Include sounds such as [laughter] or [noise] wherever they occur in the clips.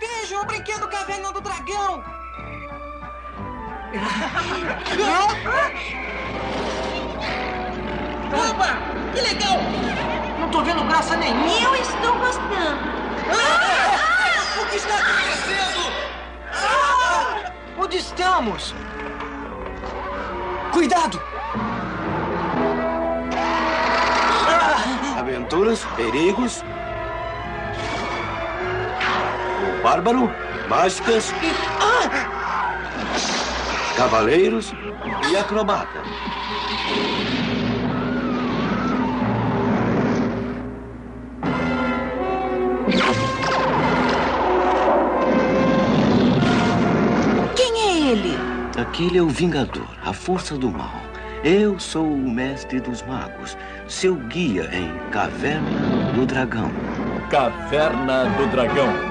Vejam o brinquedo Caverna do Dragão! [laughs] Opa! Que legal! Não tô vendo graça nenhuma! Eu estou gostando! Ah! [laughs] O que está acontecendo? Ah! Onde estamos? Cuidado! Aventuras, perigos. Bárbaro, mágicas. Cavaleiros e acrobata. Quem é ele? Aquele é o Vingador, a força do mal. Eu sou o mestre dos magos, seu guia em Caverna do Dragão. Caverna do Dragão.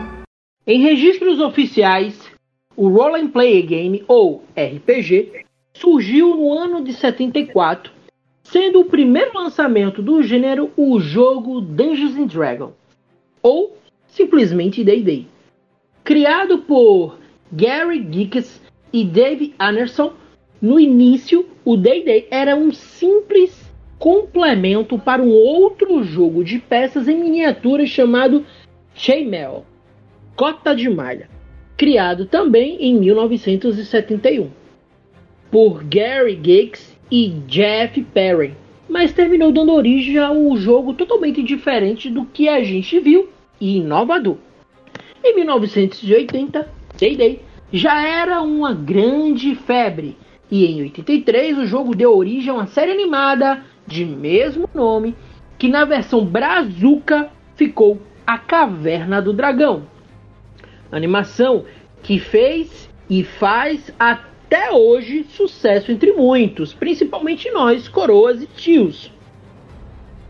Em registros oficiais, o Roll and Play Game, ou RPG, surgiu no ano de 74, sendo o primeiro lançamento do gênero o jogo Dungeons and Dragons, ou simplesmente D&D. Criado por Gary Gygax e Dave Anderson, no início o D&D era um simples complemento para um outro jogo de peças em miniatura chamado Chainmail, Cota de Malha, criado também em 1971 por Gary Gygax e Jeff Perry, mas terminou dando origem a um jogo totalmente diferente do que a gente viu e inovador. Em 1980, D&D já era uma grande febre e em 83 o jogo deu origem a uma série animada de mesmo nome que na versão brazuca ficou A Caverna do Dragão. Animação que fez e faz até hoje sucesso entre muitos, principalmente nós, coroas e tios.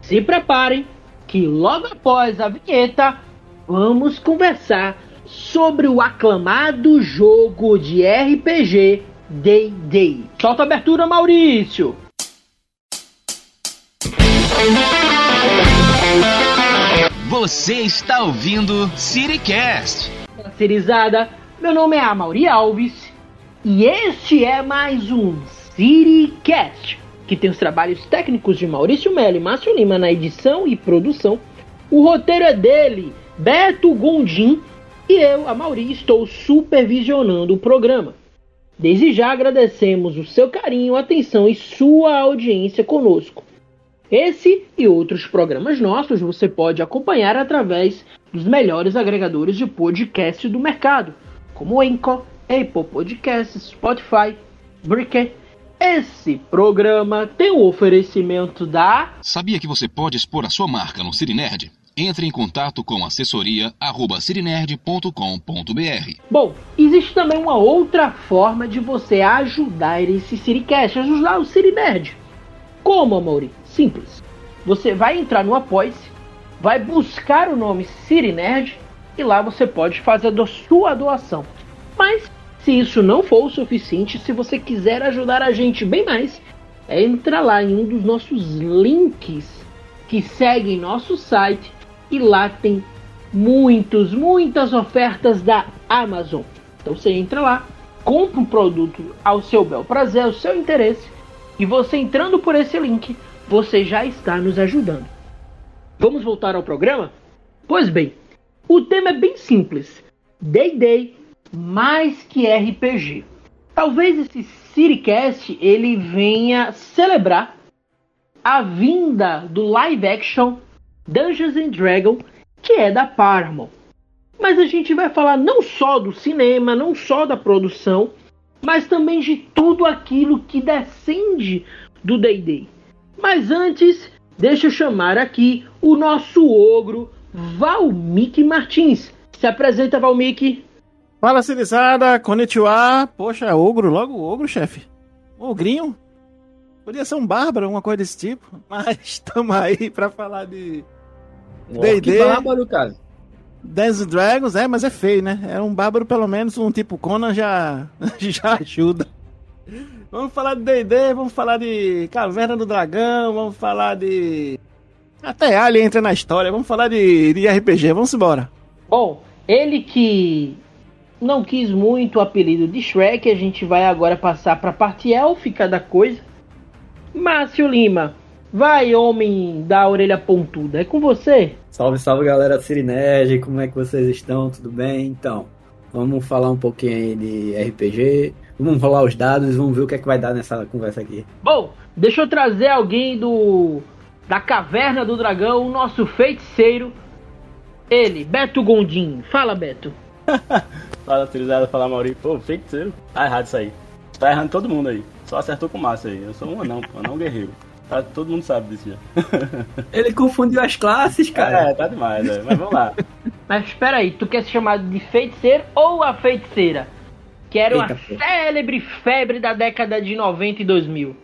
Se preparem que logo após a vinheta vamos conversar sobre o aclamado jogo de RPG D&D. Solta a abertura, Maurício! Você está ouvindo CityCast. Cirizada, meu nome é Amauri Alves e este é mais um CityCast, que tem os trabalhos técnicos de Maurício Melo e Márcio Lima na edição e produção. O roteiro é dele, Beto Gondim, e eu, a Mauri, estou supervisionando o programa. Desde já agradecemos o seu carinho, atenção e sua audiência conosco. Esse e outros programas nossos você pode acompanhar através dos melhores agregadores de podcast do mercado, como Anchor, Apple Podcasts, Spotify, Breaker. Esse programa tem o oferecimento da Sabia que você pode expor a sua marca no Cirinerd? Entre em contato com assessoria@cirinerd.com.br. Bom, existe também uma outra forma de você ajudar esse Siricast, ajudar o Sirinerd. Como, Amori? Simples. Você vai entrar no Apoia-se, vai buscar o nome Sirinerd e lá você pode fazer a sua doação. Mas, se isso não for o suficiente, se você quiser ajudar a gente bem mais, entra lá em um dos nossos links que seguem nosso site e lá tem muitos, muitas ofertas da Amazon. Então você entra lá, compra um produto ao seu bel prazer, ao seu interesse, e você entrando por esse link, você já está nos ajudando. Vamos voltar ao programa? Pois bem, o tema é bem simples: D&D mais que RPG. Talvez esse Citycast ele venha celebrar a vinda do live action Dungeons and Dragons, que é da Paramount. Mas a gente vai falar não só do cinema, não só da produção, mas também de tudo aquilo que descende do D&D. Mas antes, deixa eu chamar aqui o nosso ogro Valmik Martins. Se apresenta, Valmik. Fala, Cirizada, konnichiwa. Poxa, ogro, logo ogro, chefe. Ogrinho. Podia ser um bárbaro, alguma coisa desse tipo. [laughs] Mas estamos aí pra falar de D&D. bárbaro, cara. Dance Dragons, é, mas é feio, né? É um bárbaro, pelo menos, um tipo Conan já, [laughs] já ajuda. Vamos falar de D&D, vamos falar de Caverna do Dragão, vamos falar de... Até Alien entra na história, vamos falar de, de RPG, vamos embora. Bom, Ele que não quis muito o apelido de Shrek, a gente vai agora passar para a parte élfica da coisa. Márcio Lima, vai homem da orelha pontuda, é com você? Salve, salve galera Cirinege, como é que vocês estão? Tudo bem? Então, vamos falar um pouquinho aí de RPG, vamos rolar os dados, vamos ver o que é que vai dar nessa conversa aqui. Bom, deixa eu trazer alguém do da Caverna do Dragão, o nosso feiticeiro, ele, Beto Gondim. Fala, Beto. [laughs] fala, utilizado, fala, Maurício. Pô, feiticeiro. Tá errado isso aí. Tá errando todo mundo aí. Só acertou com massa aí. Eu sou um anão, um anão guerreiro. Tá, todo mundo sabe disso já. [laughs] Ele confundiu as classes, cara. É, tá demais, é. mas vamos lá. [laughs] Mas espera aí, tu quer ser chamado de feiticeiro ou a feiticeira? Que era Eita, uma pô. célebre febre da década de 90 e 2000.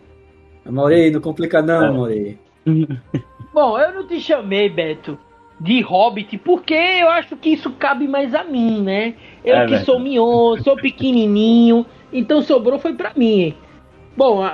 Maurei, não complica não, é. Maurei. [laughs] Bom, eu não te chamei, Beto, de hobbit, porque eu acho que isso cabe mais a mim, né? Eu é, que sou mion, sou pequenininho, então sobrou foi pra mim. Bom,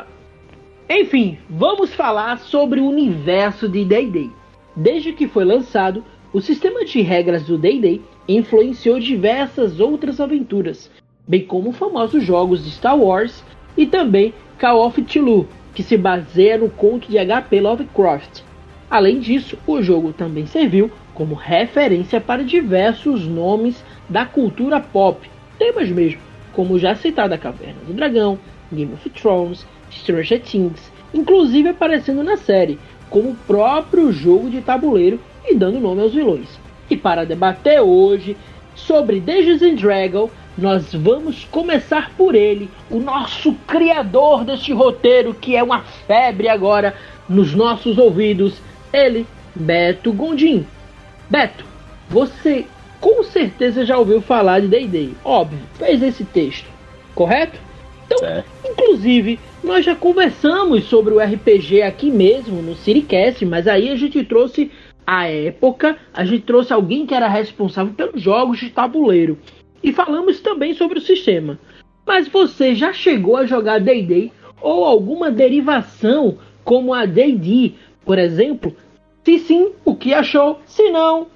enfim, vamos falar sobre o universo de D&D. Desde que foi lançado, o sistema de regras do D&D influenciou diversas outras aventuras, bem como famosos jogos de Star Wars e também Call of Cthulhu, que se baseia no conto de H.P. Lovecraft. Além disso, o jogo também serviu como referência para diversos nomes da cultura pop, temas mesmo, como já citado a Caverna do Dragão, Game of Thrones, Stranger Things, inclusive aparecendo na série, como o próprio jogo de tabuleiro e dando nome aos vilões. E para debater hoje sobre Dungeons and Dragons, nós vamos começar por ele, o nosso criador deste roteiro, que é uma febre agora nos nossos ouvidos, ele, Beto Gondim. Beto, você com certeza já ouviu falar de D&D, óbvio, fez esse texto, correto? Então, é. inclusive, nós já conversamos sobre o RPG aqui mesmo no Siricast, mas aí a gente trouxe a época, a gente trouxe alguém que era responsável pelos jogos de tabuleiro e falamos também sobre o sistema. Mas você já chegou a jogar D&D ou alguma derivação como a D&D, por exemplo? Se sim, o que achou? Se não,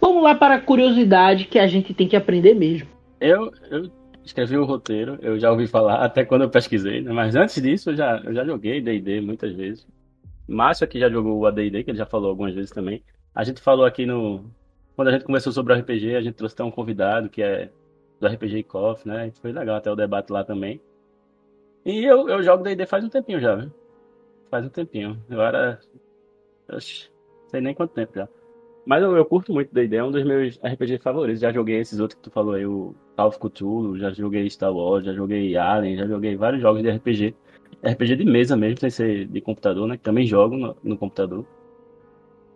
vamos lá para a curiosidade que a gente tem que aprender mesmo. Eu, eu escrevi o roteiro, eu já ouvi falar [laughs] até quando eu pesquisei, né? mas antes disso eu já, eu já joguei D&D muitas vezes. Márcio aqui já jogou o AD&D, que ele já falou algumas vezes também. A gente falou aqui no... Quando a gente conversou sobre RPG, a gente trouxe até um convidado que é do RPG Coffee, né? Foi legal até o debate lá também. E eu, eu jogo D&D faz um tempinho já, viu? Faz um tempinho. Eu era... Oxi, sei nem quanto tempo já. Mas eu, eu curto muito D&D, é um dos meus RPG favoritos. Já joguei esses outros que tu falou aí, o Call of Cthulhu, já joguei Star Wars, já joguei Alien, já joguei vários jogos de RPG. RPG de mesa mesmo, sem ser de computador, né? Que também jogo no, no computador.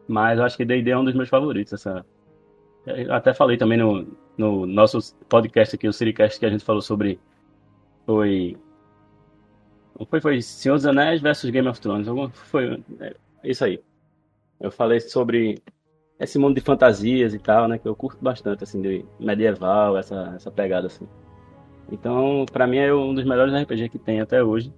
Mas eu acho que D&D é um dos meus favoritos, essa... Eu até falei também no, no nosso podcast aqui, o Siricast, que a gente falou sobre. Foi. Foi, foi Senhor dos Anéis versus Game of Thrones. Foi é, isso aí. Eu falei sobre esse mundo de fantasias e tal, né? Que eu curto bastante, assim, de medieval, essa, essa pegada, assim. Então, pra mim, é um dos melhores RPG que tem até hoje.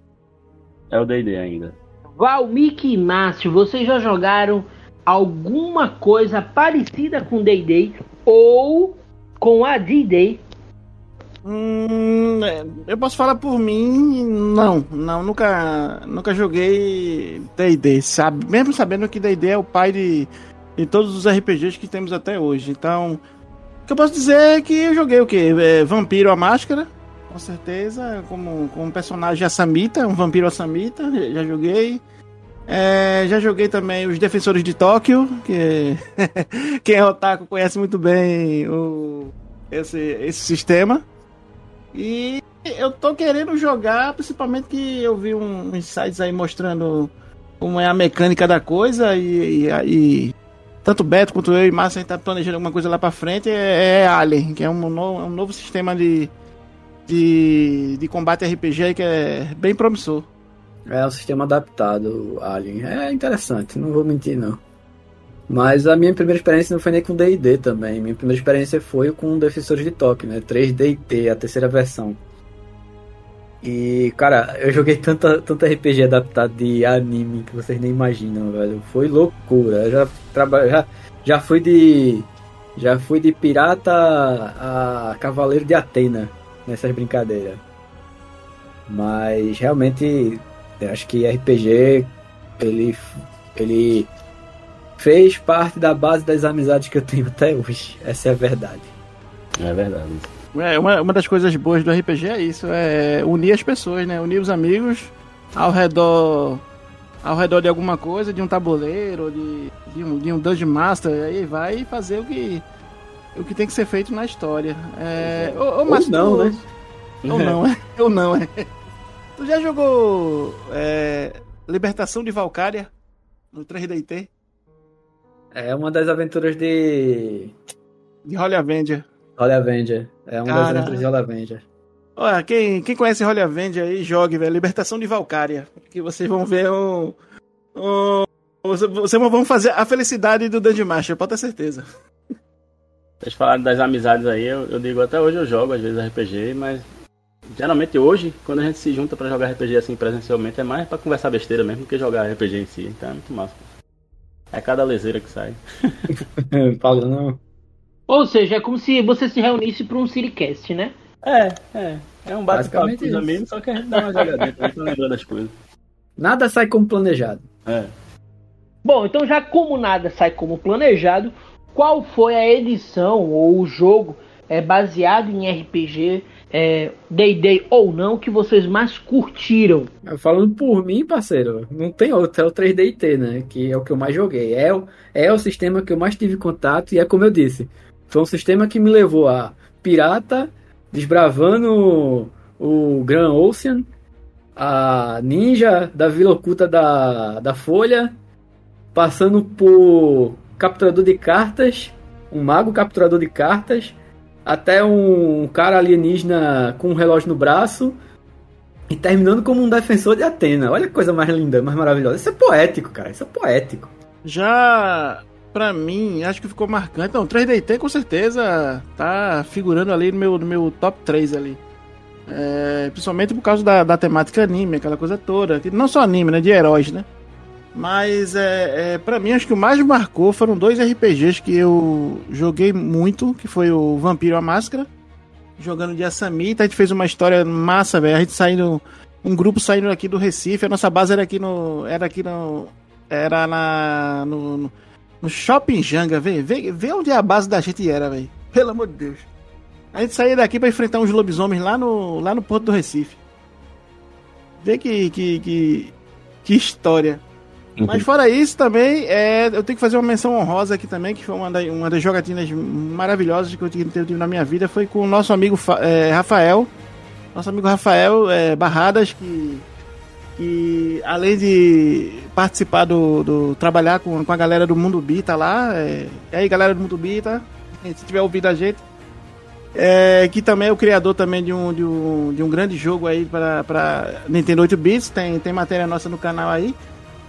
É o D&D ainda. Valmik e Márcio, vocês já jogaram alguma coisa parecida com D&D? Ou com a D-Day? Hum, é, eu posso falar por mim, não, não, nunca, nunca joguei D&D, sabe? Mesmo sabendo que D&D é o pai de, de todos os RPGs que temos até hoje. Então, o que eu posso dizer é que eu joguei o quê? É, Vampiro a Máscara, com certeza, como, como personagem Asamita, um vampiro Asamita, já joguei. É, já joguei também os Defensores de Tóquio, que [laughs] quem é otaku conhece muito bem o, esse, esse sistema. E eu tô querendo jogar, principalmente que eu vi uns sites aí mostrando como é a mecânica da coisa e, e, e tanto Beto quanto eu e Márcia a gente tá planejando alguma coisa lá pra frente, é, é Alien, que é um, no, um novo sistema de, de, de combate RPG que é bem promissor. É um sistema adaptado, Alien. É interessante, não vou mentir não. Mas a minha primeira experiência não foi nem com D&D também. Minha primeira experiência foi com Defensores de Tóquio, né? 3DT, a terceira versão. E, cara, eu joguei tanta, tanto RPG adaptado de anime que vocês nem imaginam, velho. Foi loucura. Eu já, traba... já, já fui de Já fui de pirata a cavaleiro de Atena nessas brincadeiras. Mas realmente eu acho que RPG ele ele fez parte da base das amizades que eu tenho até hoje. Essa é a verdade. É verdade. É, uma, uma das coisas boas do RPG é isso, é unir as pessoas, né? Unir os amigos ao redor ao redor de alguma coisa, de um tabuleiro, de, de, um, de um Dungeon Master, aí vai fazer o que, o que tem que ser feito na história. É, é. ou, ou, mas não, tu, né? Ou não, é. Ou não, é. Tu já jogou é, Libertação de Valkyria no 3DT? É uma das aventuras de. De Holy Avenger. Holy Avenger. É uma Cara... das aventuras de Holy Avenger. Olha, quem, quem conhece Holy Avenger aí, jogue, velho. Libertação de Valkyria. Que vocês vão ver um. um vocês vão fazer a felicidade do Dungeon Master, pode ter certeza. Vocês falaram das amizades aí, eu, eu, digo até hoje eu jogo às vezes RPG, mas geralmente hoje, quando a gente se junta para jogar RPG assim presencialmente, é mais para conversar besteira mesmo do que jogar RPG em si, então é muito massa. É cada leseira que sai. [laughs] Fala não. Ou seja, é como se você se reunisse para um Siricast, né? É, é. É um bate-papo com os amigos, só que a gente dá uma jogadinha gente lembrar das coisas. Nada sai como planejado. É. Bom, então já como nada sai como planejado, qual foi a edição ou o jogo é, baseado em RPG, D&D é, ou não, que vocês mais curtiram? Falando por mim, parceiro, não tem outro, é o 3DT, né? Que é o que eu mais joguei. É o, é o sistema que eu mais tive contato e é como eu disse, foi um sistema que me levou a pirata desbravando o Grand Ocean, a ninja da Vila Oculta da, da Folha, passando por capturador de cartas, um mago capturador de cartas, até um cara alienígena com um relógio no braço, e terminando como um defensor de Atena. Olha que coisa mais linda, mais maravilhosa. Isso é poético, cara. Isso é poético. Já pra mim, acho que ficou marcante. Não, 3DT com certeza tá figurando ali no meu, no meu top 3 ali. É, principalmente por causa da, da temática anime, aquela coisa toda. Não só anime, né? De heróis, né? Mas é, é, pra mim, acho que o mais marcou foram dois RPGs que eu joguei muito, que foi o Vampiro a Máscara, jogando de Assamita. A gente fez uma história massa, velho. A gente saindo. Um grupo saindo aqui do Recife, a nossa base era aqui no. Era aqui no. Era na. no, no no Shopping Janga, vê, vê, vê onde a base da gente era, velho. Pelo amor de Deus. A gente saía daqui para enfrentar uns lobisomens lá no, lá no Porto do Recife. Vê que, que, que, que história. Mas fora isso também, é, eu tenho que fazer uma menção honrosa aqui também, que foi uma, da, uma das jogatinas maravilhosas que eu tive na minha vida, foi com o nosso amigo é, Rafael. Nosso amigo Rafael é, Barradas, que que além de participar do, do trabalhar com, com a galera do Mundo Bita lá, é, e aí galera do Mundo Bita, se tiver ouvido a gente, é, que também é o criador também de um, de um, de um grande jogo aí para Nintendo 8 bits, tem, tem matéria nossa no canal aí.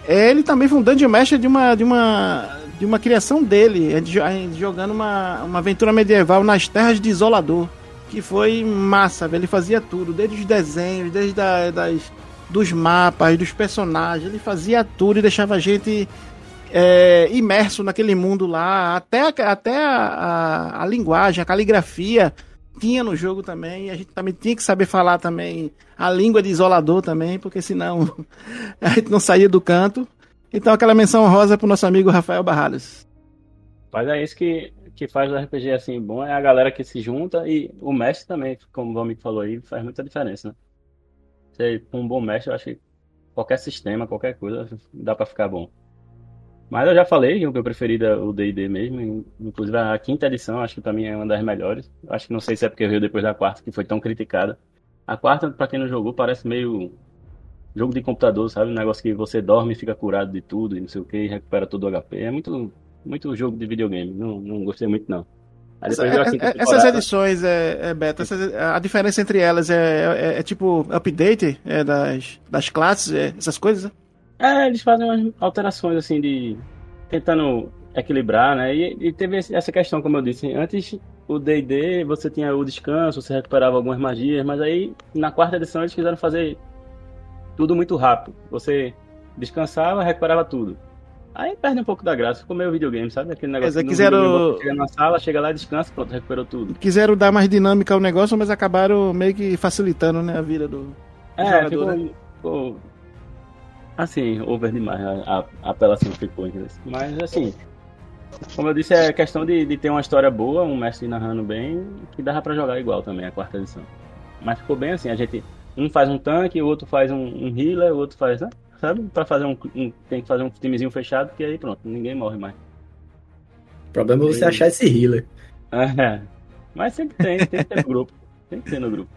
Ele também foi um Dungeon Master de uma, de uma, de uma criação dele, jogando uma, uma aventura medieval nas terras de Isolador, que foi massa, ele fazia tudo, desde os desenhos, desde a, das dos mapas, dos personagens. Ele fazia tudo e deixava a gente é, imerso naquele mundo lá. Até, até a, a, a, linguagem, a caligrafia tinha no jogo também. E a gente também tinha que saber falar também a língua de isolador também, porque senão [laughs] a gente não saía do canto. Então aquela menção rosa pro nosso amigo Rafael Barradas. Mas é isso que, que faz o RPG assim bom, é a galera que se junta e o mestre também, como o amigo falou aí, faz muita diferença, né? Você, um bom mestre, eu acho que qualquer sistema, qualquer coisa, dá para ficar bom. Mas eu já falei que o meu preferido é o D&D mesmo, inclusive a quinta edição, acho que pra mim é uma das melhores. Acho que não sei se é porque veio depois da quarta, que foi tão criticada. A quarta, para quem não jogou, parece meio jogo de computador, sabe? Um negócio que você dorme e fica curado de tudo e não sei o que, e recupera todo o HP. É muito, muito jogo de videogame, não, não gostei muito não. Essa, é, é, essas edições, é, é Beto, essas, a diferença entre elas é, é, é tipo update das, das classes, essas coisas? Né? É, eles fazem umas alterações assim de. tentando equilibrar, né? E, e teve essa questão, como eu disse, antes o DD você tinha o descanso, você recuperava algumas magias, mas aí na quarta edição eles quiseram fazer tudo muito rápido. Você descansava, recuperava tudo. Aí perde um pouco da graça, ficou meio videogame, sabe? Aquele negócio dizer, que quiseram- chega na sala, chega lá, descansa, pronto, recuperou tudo. Quiseram dar mais dinâmica ao negócio, mas acabaram meio que facilitando né, a vida do É, jogador. ficou, né? ficou assim, over demais, a, a, apelação ficou, entendeu? Mas assim, como eu disse, é questão de, de ter uma história boa, um mestre narrando bem, que dava pra jogar igual também a quarta edição. Mas ficou bem assim, a gente, um faz um tanque, o outro faz um, um healer, o outro faz, né? Sabe? Pra fazer um, um- tem que fazer um timezinho fechado, que aí pronto, ninguém morre mais. O problema é você achar esse healer. [laughs] É, mas sempre tem, tem que ter no grupo, tem que ter no grupo.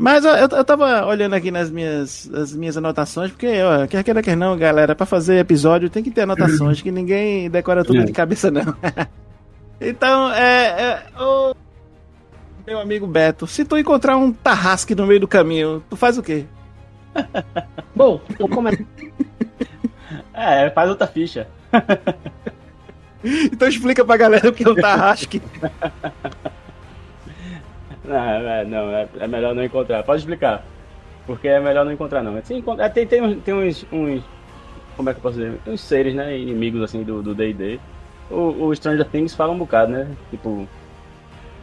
Mas eu, eu tava olhando aqui nas minhas, as minhas anotações, porque, ó, quer queira, quer não, galera, pra fazer episódio tem que ter anotações, [laughs] que ninguém decora tudo É. de cabeça, não. [laughs] então, é, é, ô, meu amigo Beto, se tu encontrar um tarrasque no meio do caminho, tu faz o quê? [laughs] Bom, vou começar. É, faz outra ficha. Então explica pra galera o que é um tarrasque. Não, é, não, é, é melhor não encontrar. Pode explicar. Porque é melhor não encontrar, não. Assim, é, tem, tem, uns, tem uns, uns- Como é que eu posso dizer? Uns seres, né? Inimigos, assim, do DD. o, o Stranger Things fala um bocado, né? Tipo.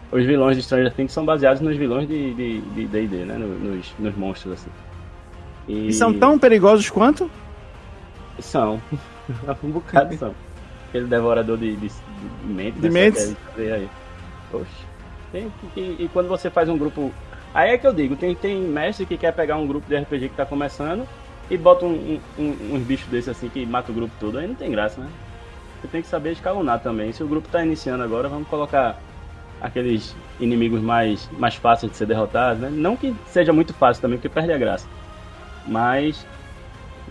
Os vilões de Stranger Things são baseados nos vilões de D&D, de, de né? No- Nos, nos monstros, assim. E são tão perigosos quanto? São. [laughs] um bocado são. Aquele devorador de, de, de mentes. De né, mentes. aí- aí. Poxa. Tem e, quando você faz um grupo. Aí é que eu digo, tem, tem mestre que quer pegar um grupo de RPG que tá começando e bota um, um- um- uns bichos desses assim que mata o grupo todo. Aí não tem graça, né? Você tem que saber escalonar também. Se o grupo tá iniciando agora, vamos colocar aqueles inimigos mais, mais fáceis de ser derrotados, né? Não que seja muito fácil também, porque perde a graça. Mas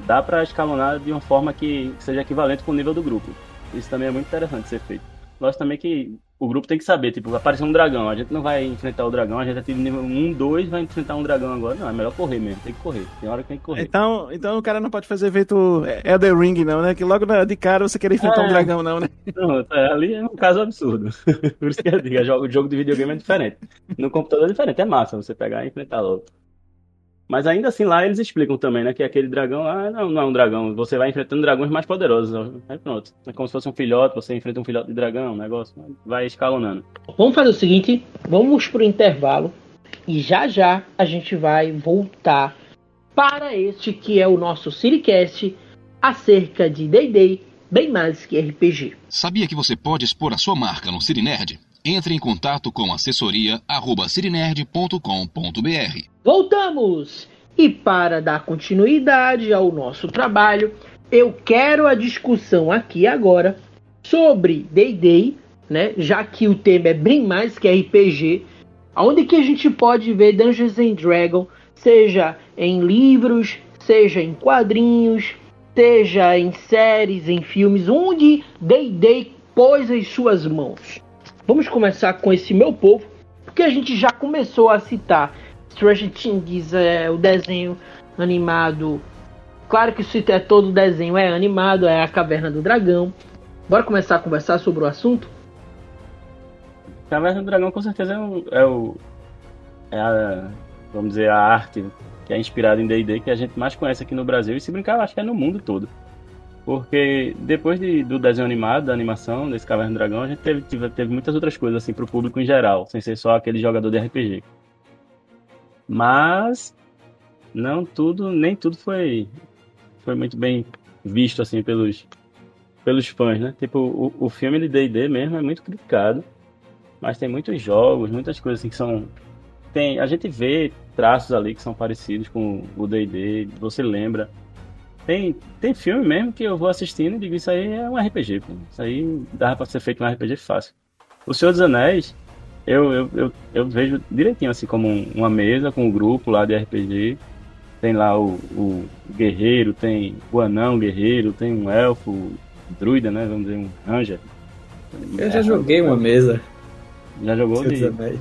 dá pra escalonar de uma forma que seja equivalente com o nível do grupo. Isso também é muito interessante de ser feito. Lógico também que o grupo tem que saber, tipo, apareceu um dragão, a gente não vai enfrentar o dragão, a gente ativa nível 1, 2, vai enfrentar um dragão agora. Não, é melhor correr mesmo, tem que correr. Tem hora que tem que correr. Então, então o cara não pode fazer feito Elder Ring, não, né? Que logo de cara você querer enfrentar um É. dragão, não, né? Não, é, ali é um caso absurdo. [laughs] Por isso que eu digo, o jogo de videogame é diferente. No computador é diferente, é massa você pegar e enfrentar logo. Mas ainda assim lá eles explicam também, né? Que aquele dragão lá não, não é um dragão. Você vai enfrentando dragões mais poderosos. Aí pronto. É como se fosse um filhote, você enfrenta um filhote de dragão, um negócio. Vai escalonando. Vamos fazer o seguinte, vamos pro intervalo e já já a gente vai voltar para este que é o nosso Citycast acerca de D&D, bem mais que RPG. Sabia que você pode expor a sua marca no Cirinerd? Entre em contato com assessoria@cirinerd.com.br. Voltamos! E para dar continuidade ao nosso trabalho, eu quero a discussão aqui agora sobre D&D, né? Já que o tema é bem mais que RPG, onde que a gente pode ver Dungeons and Dragons, seja em livros, seja em quadrinhos, seja em séries, em filmes, onde D&D pôs as suas mãos. Vamos começar com esse meu povo, porque a gente já começou a citar Stranger Things, é, o desenho animado. Claro que se é todo desenho é animado, é a Caverna do Dragão. Bora começar a conversar sobre o assunto? Caverna do Dragão com certeza é, um- é o. É a. Vamos dizer, a arte que é inspirada em DD que a gente mais conhece aqui no Brasil. E se brincar, acho que é no mundo todo. Porque depois de- do desenho animado, da animação desse Caverna do Dragão, a gente teve, teve, teve muitas outras coisas assim pro público em geral, sem ser só aquele jogador de RPG. Mas não tudo, nem tudo foi foi muito bem visto assim pelos pelos fãs, né? Tipo, o, o filme de D&D mesmo é muito criticado, mas tem muitos jogos, muitas coisas assim que são tem, a gente vê traços ali que são parecidos com o D&D, você lembra. Tem, tem filme mesmo que eu vou assistindo e digo, isso aí é um RPG, pô. Isso aí dá pra ser feito um RPG fácil. O Senhor dos Anéis, eu, eu, eu, eu vejo direitinho assim como um- uma mesa com um grupo lá de RPG. Tem lá o, o guerreiro, tem o anão guerreiro, tem um elfo, druida, né? Vamos dizer, um ranger. Eu já joguei uma mesa. Já jogou Senhor dos de, Anéis.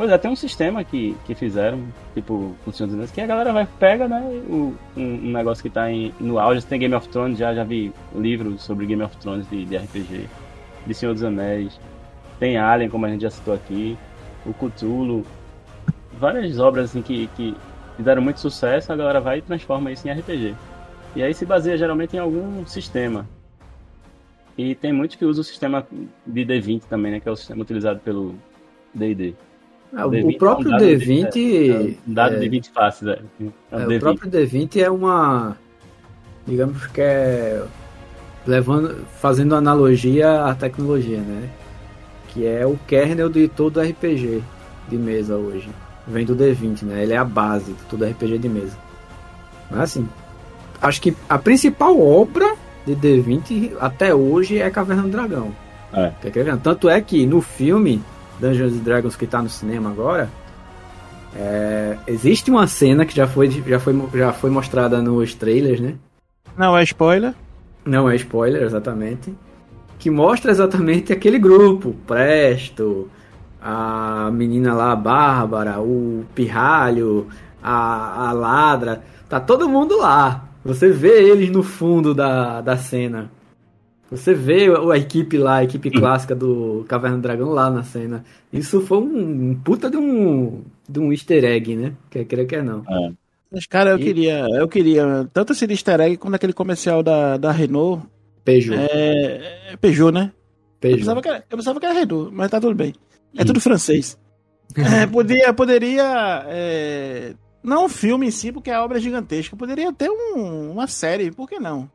Pois é, tem um sistema que, que fizeram, tipo, Anéis, que a galera vai, pega, né, o, um, um negócio que tá em, no auge, tem Game of Thrones, já, já vi livros sobre Game of Thrones de, de RPG, de Senhor dos Anéis, tem Alien, como a gente já citou aqui, o Cthulhu, várias obras, assim, que, que fizeram muito sucesso, a galera vai e transforma isso em RPG. E aí se baseia geralmente em algum sistema. E tem muitos que usam o sistema de D20 também, né? Que é o sistema utilizado pelo D&D. Ah, o- D20 o próprio é um dado de- D20. é um dado é, de 20 faces, é. É um é, D20. o próprio D20 é uma. Digamos que é. Levando, fazendo analogia à tecnologia, né? Que é o kernel de todo RPG de mesa hoje. Vem do D20, né? Ele é a base de todo RPG de mesa. Mas assim, acho que a principal obra de D20 até hoje é Caverna do Dragão. É. Querer? Tanto é que no filme Dungeons Dragons que tá no cinema agora, é, existe uma cena que já foi, já, foi, já foi mostrada nos trailers, né? Não é spoiler. Não é spoiler, exatamente. Que mostra exatamente aquele grupo. Presto, a menina lá, a Bárbara, o Pirralho, a, a Ladra. Tá todo mundo lá. Você vê eles no fundo da, da cena. Você vê a equipe lá, a equipe clássica do Caverna do Dragão lá na cena. Isso foi um, puta de um, de um easter egg, né? Quer queira, quer não. Mas, cara, eu E- queria, eu queria tanto esse easter egg quanto aquele comercial da, da Renault. Peugeot. É, é Peugeot, né? Eu Peugeot. pensava, que era, eu pensava que era Renault, mas tá tudo bem. É tudo francês. [laughs] É, podia, poderia. é, não um filme em si, porque a obra é gigantesca. Poderia ter um- uma série, por que não?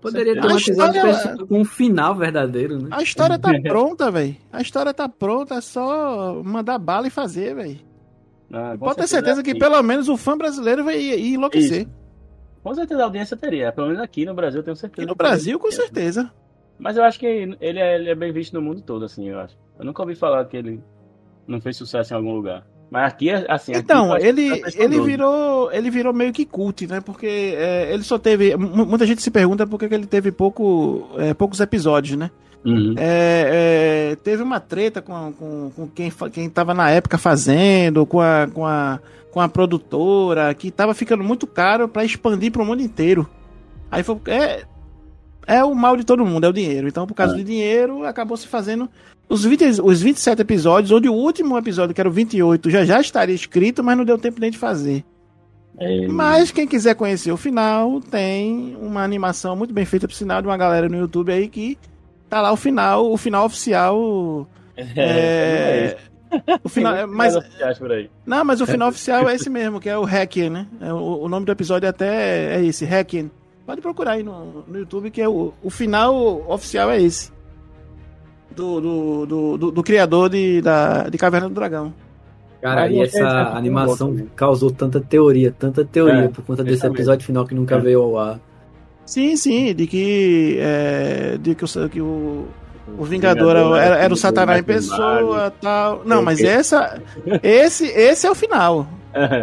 Poderia ter um história- com um final verdadeiro, né? A história tá [laughs] pronta, velho. A história tá pronta, é só mandar bala e fazer, velho. Ah, Pode ter certeza que aqui- pelo menos o fã brasileiro vai ir enlouquecer. Com certeza a audiência teria. Pelo menos aqui no Brasil eu tenho certeza. E no. Brasil, com certeza. Mas eu acho que ele é, ele é bem visto no mundo todo, assim, eu acho. Eu nunca ouvi falar que ele não fez sucesso em algum lugar. Mas aqui, assim... aqui Então, que ele, ele virou ele virou meio que cult, né? Porque é, ele só teve. mu- Muita gente se pergunta por que ele teve pouco, é, poucos episódios, né? Uhum. É, é, teve uma treta com, com, com quem, quem tava na época fazendo, com a, com a, com a produtora, que tava ficando muito caro pra expandir pro mundo inteiro. Aí foi. É, é o mal de todo mundo, é o dinheiro. Então, por causa É. do dinheiro, acabou se fazendo. Os, 20, os 27 episódios, onde o último episódio, que era o 28, já já estaria escrito, mas não deu tempo nem de fazer. É, Mas quem quiser conhecer o final, tem uma animação muito bem feita, por sinal, de uma galera no YouTube aí que tá lá o final, o final oficial. [laughs] É, o final, é, mas, não, mas o final oficial é esse mesmo, que é o Hacken, né? É, o, o nome do episódio até é esse, Hacken. Pode procurar aí no, no YouTube, que é o, o final oficial é esse. Do, do, do, do- do criador de, da, de Caverna do Dragão. Cara, e você essa animação bom também. causou tanta teoria, tanta teoria É, por conta desse exatamente. episódio final que nunca É. veio ao ar. Sim, sim, de que, é, de que, o, que o, o Vingador, Vingador era, era o Satanás em pessoa tal. Não, mas essa, esse, esse é o final.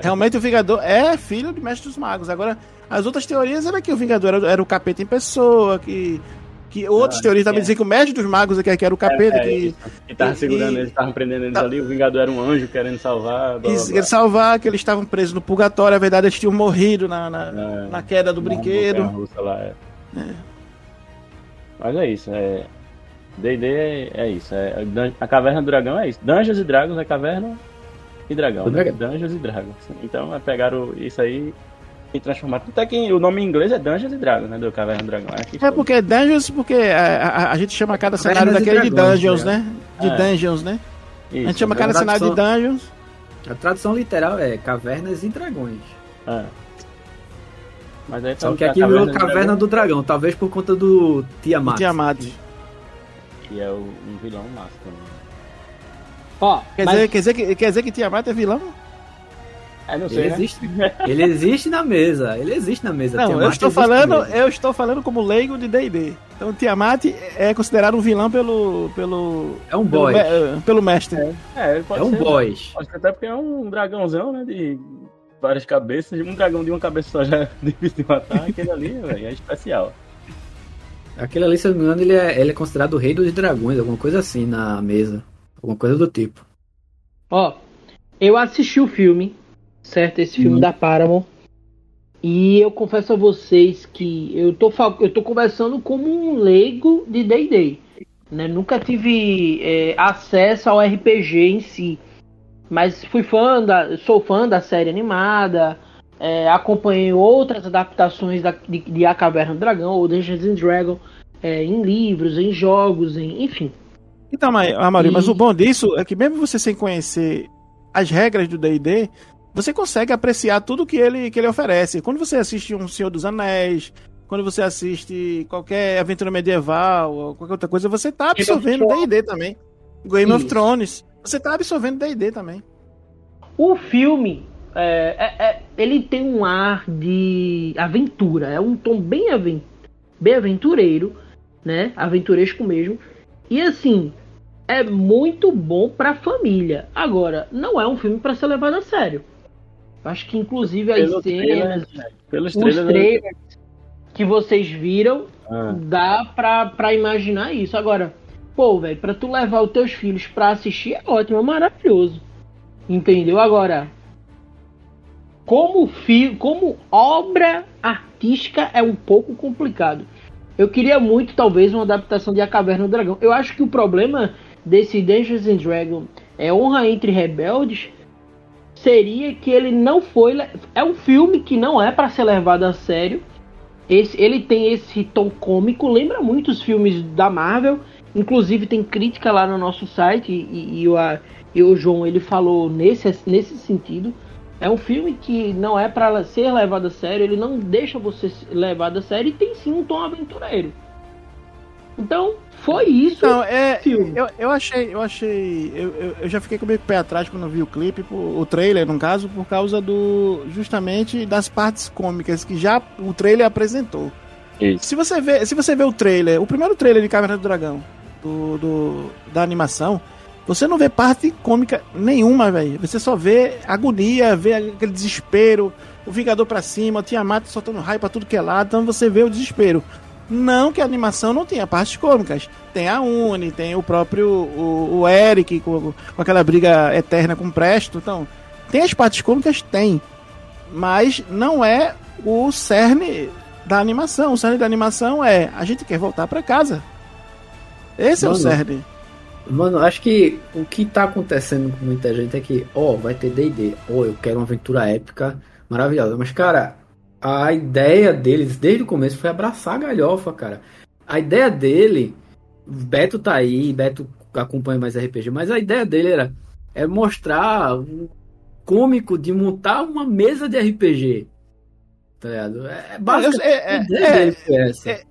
Realmente o Vingador é filho de Mestre dos Magos. Agora, as outras teorias era que o Vingador era, era o capeta em pessoa, que. Que outras Ah, teorias também é. diziam que o Mestre dos Magos é que que era o capeta, É, que isso. Que tava segurando e- eles, estavam prendendo eles Tá. ali, o Vingador era um anjo querendo salvar. blá, blá, blá. salvar, que eles estavam presos no purgatório. A verdade, eles tinham morrido na, na, É. na queda do Na brinquedo. lá, é. Mas é isso, é. D&D é, é isso. É, a Caverna do Dragão é isso. Dungeons e Dragons é caverna e dragão. Né? dragão. Dungeons e Dragons. Então é pegaram isso aí e transformaram. Até que o nome em inglês é Dungeons e Dragons, né? Do Caverna do Dragão. É, É porque Dungeons, porque a, a- a gente chama cada Cavernas cenário e daquele de Dragões, Dungeons, né? né? De É. Dungeons, né? Isso, a gente chama é cada cenário de Dungeons. A tradução literal é Cavernas e Dragões. É. Mas aí Só que aqui virou Caverna Dragão, do Dragão, talvez por conta do Tiamat. Tiamat. Que é o- um vilão massa também. Ó, Quer, mas- dizer, quer, dizer que, quer dizer que Tiamat é vilão? É, não Ele sei, né? existe, [laughs] ele existe na mesa, ele existe na mesa. Não, eu estou falando, mesa. eu estou falando como leigo de D&D. Então Tiamat é considerado um vilão pelo pelo É um pelo, boss. me- eh, pelo mestre. É, ele pode É um ser, boss. Pode ser até porque é um dragãozão, né? De várias cabeças. Um dragão de uma cabeça só já [laughs] é difícil de matar. Aquele ali, [laughs] velho, é especial. Aquele ali, se eu não me engano, ele é, ele é considerado o rei dos dragões, alguma coisa assim na mesa. Alguma coisa do tipo. Ó, eu assisti o filme, certo? Esse filme Uhum. da Paramount. E eu confesso a vocês que eu tô, eu tô conversando como um leigo de D&D. Né? Nunca tive é, acesso ao RPG em si. Mas fui fã da, sou fã da série animada. é, acompanhei outras adaptações da, de, de, A Caverna do Dragão ou Dungeons and Dragons é, em livros, em jogos, em, enfim. Então, Amaury, e... mas o bom disso é que mesmo você sem conhecer as regras do D&D, você consegue apreciar tudo que ele, que ele oferece. Quando você assiste um Senhor dos Anéis, quando você assiste qualquer aventura medieval ou qualquer outra coisa, você tá absorvendo D&D também. Game Isso. of Thrones. Você tá absorvendo D&D também. O filme, é, é, é, ele tem um ar de aventura, é um tom bem, aven bem aventureiro, né? Aventuresco mesmo. E assim, é muito bom pra família. Agora, não é um filme para ser levado a sério. Acho que inclusive as Pelo cenas, trailer, pelos os trailers que vocês viram, ah. dá pra, pra imaginar isso. Agora, pô, velho, pra tu levar os teus filhos pra assistir é ótimo, é maravilhoso. Entendeu? Agora, como, fi como obra artística é um pouco complicado. Eu queria muito, talvez, uma adaptação de A Caverna do Dragão. Eu acho que o problema desse Dungeons and Dragons é Honra entre Rebeldes seria que ele não foi. É um filme que não é para ser levado a sério. Esse, ele tem esse tom cômico, lembra muito os filmes da Marvel. Inclusive tem crítica lá no nosso site e, e, o, e o João ele falou nesse, nesse sentido. É um filme que não é para ser levado a sério, ele não deixa você levado a sério e tem sim um tom aventureiro. Então, foi isso. Não, é, filme. Eu, eu achei, eu achei. Eu, eu, eu já fiquei com meio pé atrás quando vi o clipe, o trailer, no caso, por causa do. justamente das partes cômicas que já o trailer apresentou. Isso. Se você vê, se você vê o trailer, o primeiro trailer de Caverna do Dragão, do, do da animação, você não vê parte cômica nenhuma, velho. Você só vê agonia, vê aquele desespero, o Vingador pra cima, o Tiamat soltando raio pra tudo que é lado, então você vê o desespero. Não que a animação não tenha partes cômicas. Tem a Uni, tem o próprio o, o Eric com, com, aquela briga eterna com o Presto. Então, tem as partes cômicas? Tem. Mas não é o cerne da animação. O cerne da animação é a gente quer voltar para casa. Esse Mano, é o cerne. Mano, acho que o que tá acontecendo com muita gente é que, ó, oh, vai ter D&D, ó, oh, eu quero uma aventura épica, maravilhosa. Mas, cara, a ideia deles, desde o começo, foi abraçar a galhofa, cara. A ideia dele, Beto tá aí, Beto acompanha mais RPG, mas a ideia dele era é mostrar um cômico de montar uma mesa de RPG. Tá ligado? É, basicamente é, é, é, é,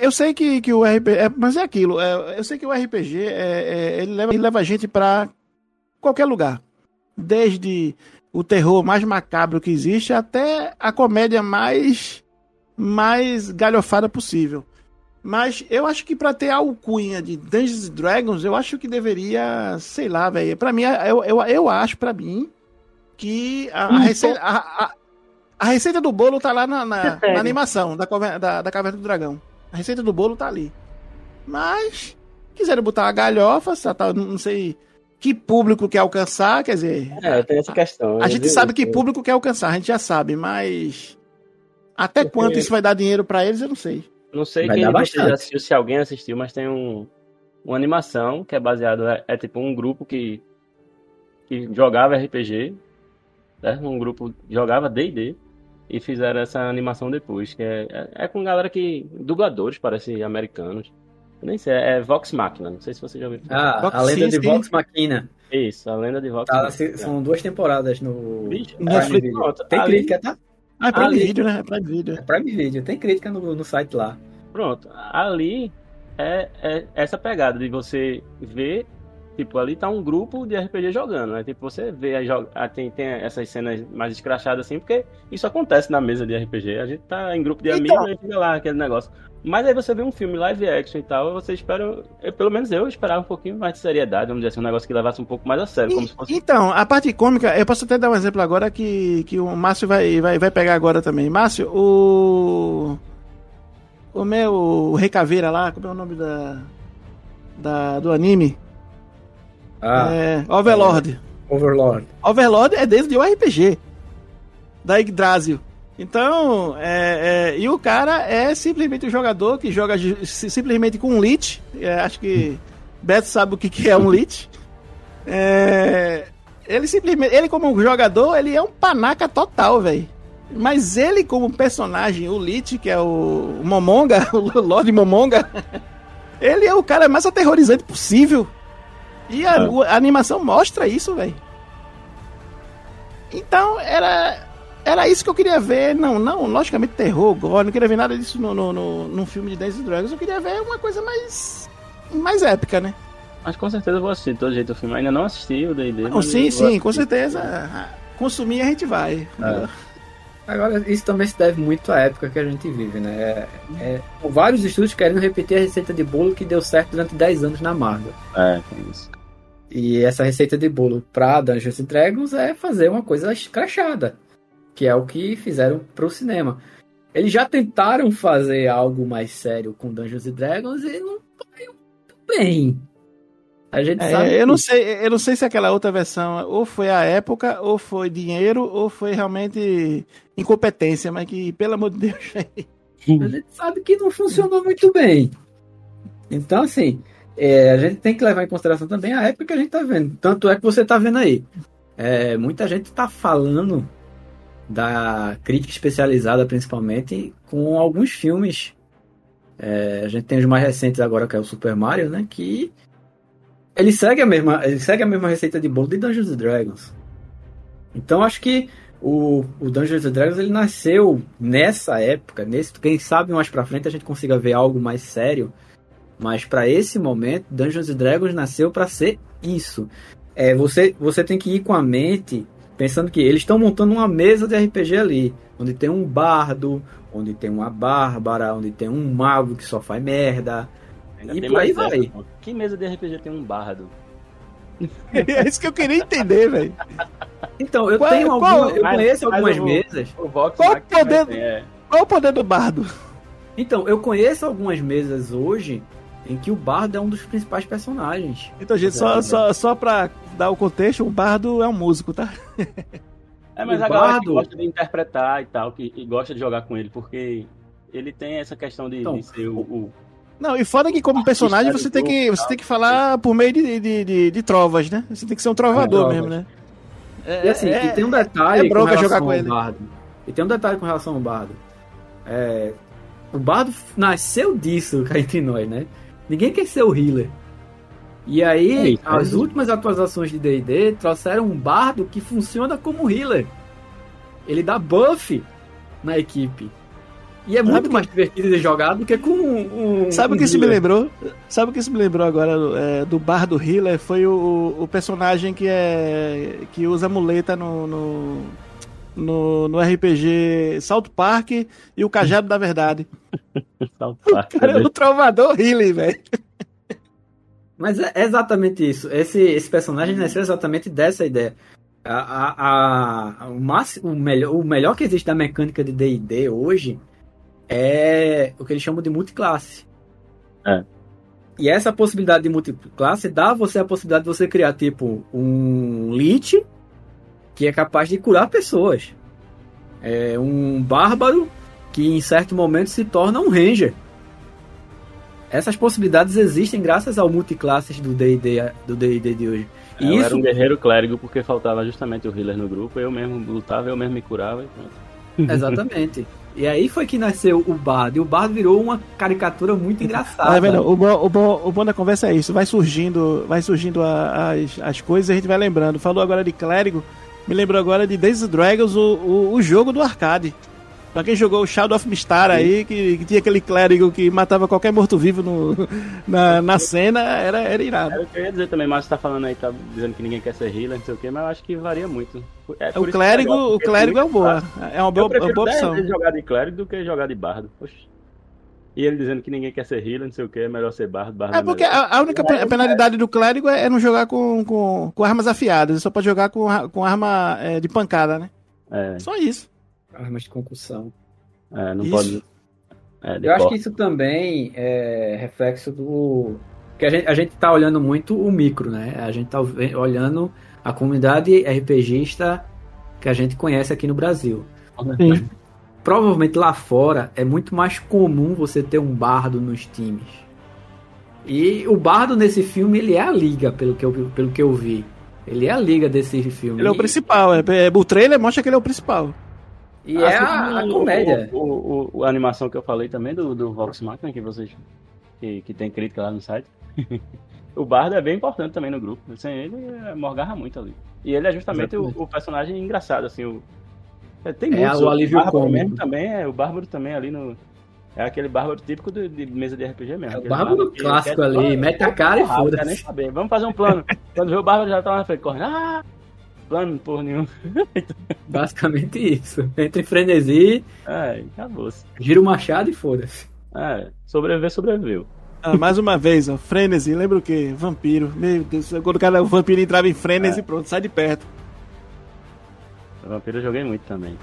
eu sei que, que o RPG. É, mas é aquilo. É, eu sei que o RPG é, é, ele, leva, ele leva a gente para qualquer lugar. Desde o terror mais macabro que existe até a comédia mais, mais galhofada possível. Mas eu acho que para ter a alcunha de Dungeons Dragons, eu acho que deveria, sei lá, velho. Para mim, eu, eu, eu acho para mim que a, a, receita, a, a, a, receita do bolo tá lá na, na, na animação da, da, da Caverna do Dragão. A receita do bolo tá ali. Mas, quiseram botar uma galhofa, tá, não sei que público quer alcançar, quer dizer. É, tem essa questão. A, a gente sabe que público quer alcançar, a gente já sabe, mas. Até Porque... quanto isso vai dar dinheiro para eles, eu não sei. Não sei vai quem você já assistiu, se alguém assistiu, mas tem um, uma animação que é baseado. É, é tipo um grupo que, que jogava RPG, certo? Um grupo jogava DD e fizeram essa animação depois, que é, é, é, com galera que. dubladores, parece americanos. Eu nem sei, é Vox Machina, não sei se você já ouviu Ah, Vox, a lenda de Vox Machina. Isso, a lenda de Vox tá, Machina. São duas temporadas no. Netflix. Tem ali... crítica, tá? Ah, é Prime ali... Video, né? É Prime Video. É Prime Video, tem crítica no, no site lá. Pronto, ali é, é essa pegada de você ver Tipo, ali tá um grupo de RPG jogando, né? Tipo, você vê, a, tem, tem essas cenas mais escrachadas assim, porque isso acontece na mesa de RPG. A gente tá em grupo de então... amigos e fica lá aquele negócio. Mas aí você vê um filme live action e tal, você espera. Eu, pelo menos eu esperava um pouquinho mais de seriedade, vamos dizer assim, um negócio que levasse um pouco mais a sério. como se fosse... Então, a parte cômica, eu posso até dar um exemplo agora que, que o Márcio vai, vai, vai pegar agora também. Márcio, o. O meu o Rei Caveira lá, como é o nome da. da do anime? Ah, é, Overlord. É, Overlord. Overlord é desde o RPG da Yggdrasil. Então, é, é, e o cara é simplesmente um jogador que joga simplesmente com um lit. É, acho que Beto sabe o que, que é um lit. É, ele simplesmente, ele como jogador, ele é um panaca total, velho. Mas ele, como personagem, o Lich, que é o Momonga, [laughs] o Lord Momonga, [laughs] ele é o cara mais aterrorizante possível. E a, a animação mostra isso, velho. Então, era. Era isso que eu queria ver. Não, não, logicamente, terror, gore. Não queria ver nada disso no, no, no, num filme de Dance Dragons. Eu queria ver uma coisa mais. Mais épica, né? Mas com certeza eu vou assistir de todo jeito o filme. Ainda não assisti o D&D. Não, mas sim, sim, com certeza. Consumir a gente vai. É. Agora, isso também se deve muito à época que a gente vive, né? É, é, são vários estudos querendo repetir a receita de bolo que deu certo durante 10 anos na Marvel. É, tem isso. E essa receita de bolo pra Dungeons Dragons é fazer uma coisa escrachada, que é o que fizeram pro cinema. Eles já tentaram fazer algo mais sério com Dungeons Dragons e não saiu muito bem. A gente É, sabe. eu não sei, eu não sei se aquela outra versão ou foi a época, ou foi dinheiro, ou foi realmente incompetência, mas que, pelo amor de Deus, [laughs] A gente sabe que não funcionou muito bem. Então, assim, é, a gente tem que levar em consideração também a época que a gente tá vendo. Tanto é que você tá vendo aí. É, muita gente tá falando da crítica especializada, principalmente, com alguns filmes. É, a gente tem os mais recentes agora, que é o Super Mario, né? Que ele segue a mesma, ele segue a mesma receita de bolo de Dungeons and Dragons. Então acho que o, o Dungeons and Dragons ele nasceu nessa época, nesse, quem sabe mais pra frente a gente consiga ver algo mais sério, mas pra esse momento Dungeons and Dragons nasceu pra ser isso. É, você você tem que ir com a mente pensando que eles estão montando uma mesa de RPG ali, onde tem um bardo, onde tem uma bárbara, onde tem um mago que só faz merda. Ainda E por aí vai. essa. Que mesa de RPG tem um bardo? [laughs] é isso que eu queria entender, velho. Então, eu Qual- tenho qual- alguma, eu conheço mas algumas o- mesas. O Vox Qual Max o poder é. Qual o poder do bardo? Então, eu conheço algumas mesas hoje em que o bardo é um dos principais personagens. Então, gente, só, só, só pra dar o contexto, o bardo é um músico, tá? É, mas O a galera que bardo- gosta de interpretar e tal, que, e gosta de jogar com ele, porque ele tem essa questão de, Então, de ser o, o- Não, e foda que como personagem Artista você tem que, você tem que falar por meio de, de, de, de trovas, né? Você tem que ser um trovador É, mesmo, né? E assim, e tem um detalhe é bronca com relação jogar com ao ele. bardo. E tem um detalhe com relação ao bardo. É, o bardo nasceu disso cá entre nós, né? Ninguém quer ser o healer. E aí, É, as é. últimas atualizações de D&D trouxeram um bardo que funciona como healer. Ele dá buff na equipe. E é muito mais divertido de jogar do que com um. Sabe o um que isso me lembrou? Sabe o que isso me lembrou agora é, do Bardo Healer? Foi o, o personagem que é que usa muleta no, no, no, no RPG Salto Park e o Cajado da Verdade. [laughs] South O Park, cara é né? o Trovador Healer, velho. Mas é exatamente isso. Esse, esse personagem nasceu exatamente dessa ideia. A, a, a- o, máximo, o, melhor, o melhor que existe da mecânica de D&D hoje é o que eles chamam de multiclasse. É. E essa possibilidade de multiclasse dá a você a possibilidade de você criar, tipo, um Lich que é capaz de curar pessoas. É um Bárbaro que em certo momento se torna um Ranger. Essas possibilidades existem graças ao multiclasses do D&D do D&D de hoje. É, E eu isso era um guerreiro clérigo porque faltava justamente o healer no grupo, eu mesmo lutava, eu mesmo me curava e pronto. Exatamente. E aí foi que nasceu o Bardo. E o Bardo virou uma caricatura muito engraçada. Tá vendo? O bom, o, bom, o bom da conversa é isso. Vai surgindo, vai surgindo a- as, as coisas e a gente vai lembrando. Falou agora de clérigo, me lembrou agora de and Dragons, o, o, o jogo do arcade. Pra quem jogou o Shadow of Mistar aí, que, que tinha aquele clérigo que matava qualquer morto-vivo [laughs] na, na cena, era, era irado. Que eu ia dizer também, mas você tá falando aí, tá dizendo que ninguém quer ser healer, não sei o que, mas eu acho que varia muito. É O clérigo, legal, o porque clérigo é muito boa. É uma boa, uma boa 10 opção. jogar de clérigo do que jogar de bardo. E ele dizendo que ninguém quer ser healer, não sei o que, é melhor ser bardo, bardo É porque melhor. a, única pe- penalidade do clérigo é, é não jogar com, com, com armas afiadas. Ele só pode jogar com, com arma é, de pancada, né? É, Só isso. Armas de concussão. é, não Isso. pode... É, Eu acho que isso também é reflexo do. que a gente, a gente tá olhando muito o micro, né? A gente tá olhando a comunidade RPGista que a gente conhece aqui no Brasil. Sim. Provavelmente lá fora é muito mais comum você ter um bardo nos times. E o bardo nesse filme, ele é a liga, pelo que eu, pelo que eu vi. Ele é a liga desse filme. Ele é o principal. É, é- o trailer mostra que ele é o principal. E é a, a Assim, comédia. O, o- o- a animação que eu falei também do, do Vox Machina, que vocês. Que, que tem crítica lá no site. [laughs] o Bardo é bem importante também no grupo. Sem ele, é, morgarra muito ali. E ele é justamente o, o personagem engraçado, assim. O, é, tem É, muitos. o alívio cômico. também é. O Bárbaro também ali no. É aquele bárbaro típico de, de mesa de RPG mesmo. É o bárbaro clássico ali, mete a cara e foda-se. Vamos fazer um plano. [laughs] Quando vê o bárbaro já tá lá na frente, correndo. Ah! Plano, porra nenhuma. [laughs] Basicamente isso. Entra em frenesi, É, acabou-se. gira o machado e foda-se. É, sobreviver, sobreviveu. Ah, mais uma vez, ó, frenesi, lembra o quê? Vampiro. Meu Deus, quando o, cara, o vampiro entrava em frenesi, É. pronto, sai de perto. O vampiro eu joguei muito também.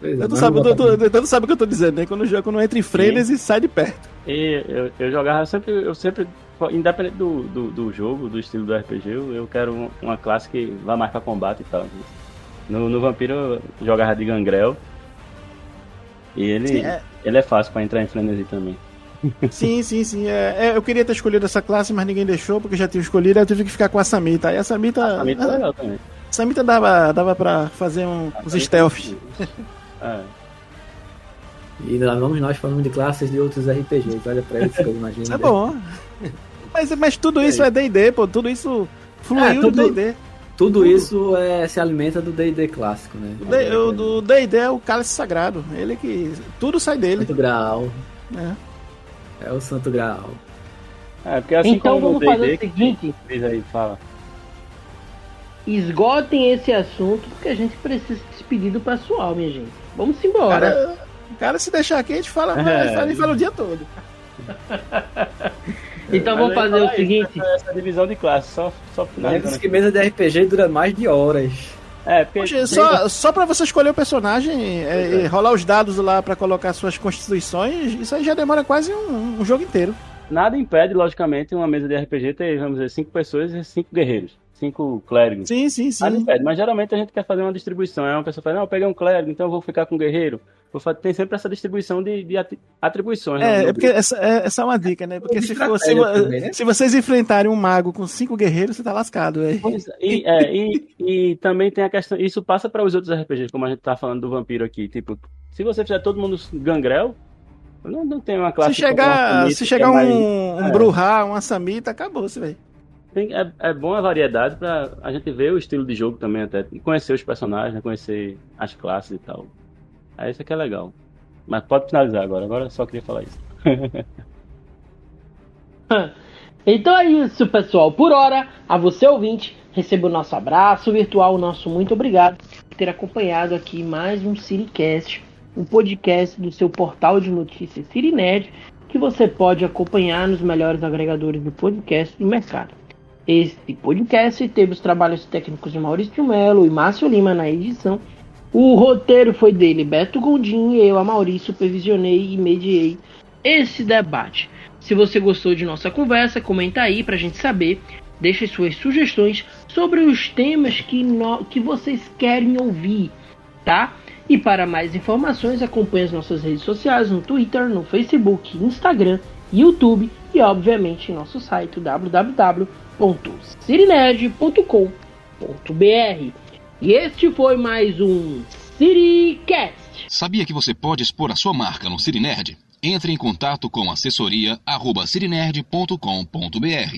Pois é, Tu sabe, não tu, tu, tu sabe o que eu tô dizendo, né? Quando, o jogo- quando entra em frenesi, sai de perto. E eu, eu jogava sempre, eu sempre, independente do, do, do jogo, do estilo do RPG, eu, eu quero um- uma classe que vá mais pra combate e tal. No, no Vampiro eu jogava de Gangrel. E ele, Sim, é. ele é fácil pra entrar em frenesi também. Sim, sim, sim. É, é, eu queria ter escolhido essa classe, mas ninguém deixou, porque já tinha escolhido, aí eu tive que ficar com a Samita. Aí a Samita. A Samita é legal também. Samita dava, dava pra fazer um, uns stealths. É. E lá vamos nós falando de classes de outros RPGs. Olha pra isso que eu imagino. Isso é bom. [laughs] Mas, mas tudo isso é DD, pô. Tudo isso fluiu É, tudo- do DD. Tudo isso é, se alimenta do D&D clássico, né? O DD é o cálice sagrado. Ele que. Tudo sai dele. Santo Graal. É. É o Santo Graal. É, porque assim Então como vamos o fazer o seguinte: diz aí, fala. esgotem esse assunto, porque a gente precisa se despedir do pessoal, minha gente. Vamos embora. Cara, o cara se deixar aqui, a gente fala, É. fala, fala o dia todo. [laughs] então vamos fazer o aí, seguinte: essa, essa divisão de classe, só, só finalizando que mesa de RPG dura mais de horas. É, porque Poxa, só, só pra você escolher o personagem é, e rolar os dados lá pra colocar suas constituições, isso aí já demora quase um, um jogo inteiro. Nada impede, logicamente, uma mesa de RPG ter, vamos dizer, cinco pessoas e cinco guerreiros. Cinco clérigos. Sim, sim, sim. Nada impede, mas geralmente a gente quer fazer uma distribuição. É uma pessoa fala, não, eu peguei um clérigo, então eu vou ficar com um guerreiro. Tem sempre essa distribuição de, de atribuições. né, É, é porque essa é, essa é uma dica, né? Porque se, for, se, estratégia também, né? se vocês enfrentarem um mago com cinco guerreiros, você tá lascado, velho. Pois é, E, é, e, e também tem a questão. Isso passa para os outros RPGs, como a gente tá falando do vampiro aqui. Tipo, se você fizer todo mundo gangrel, não, não tem uma classe. Se chegar, se chegar é mais- um, um é. Bruhá, uma Samita, acabou-se, velho. Tem- é, é bom a variedade pra a gente ver o estilo de jogo também, até. Conhecer os personagens, né, conhecer as classes e tal. Aí isso aqui é legal. Mas pode finalizar agora, agora só queria falar isso. [laughs] Então é isso, pessoal. Por hora, a você ouvinte, receba o nosso abraço virtual, o nosso muito obrigado por ter acompanhado aqui mais um Siricast, um podcast do seu portal de notícias Sirinerd, que você pode acompanhar nos melhores agregadores de podcast do mercado. Este podcast teve os trabalhos técnicos de Maurício Melo e Márcio Lima na edição. O roteiro foi dele, Beto Gondim, e eu, a Maurício, supervisionei e mediei esse debate. Se você gostou de nossa conversa, comenta aí pra gente saber. Deixe suas sugestões sobre os temas que, no- que vocês querem ouvir, tá? E para mais informações, acompanhe as nossas redes sociais no Twitter, no Facebook, Instagram, YouTube e, obviamente, nosso site www.cirinerd.com.br. E este foi mais um CityCast. Sabia que você pode expor a sua marca no Cirinerd? Entre em contato com assessoria@cirinerd.com.br.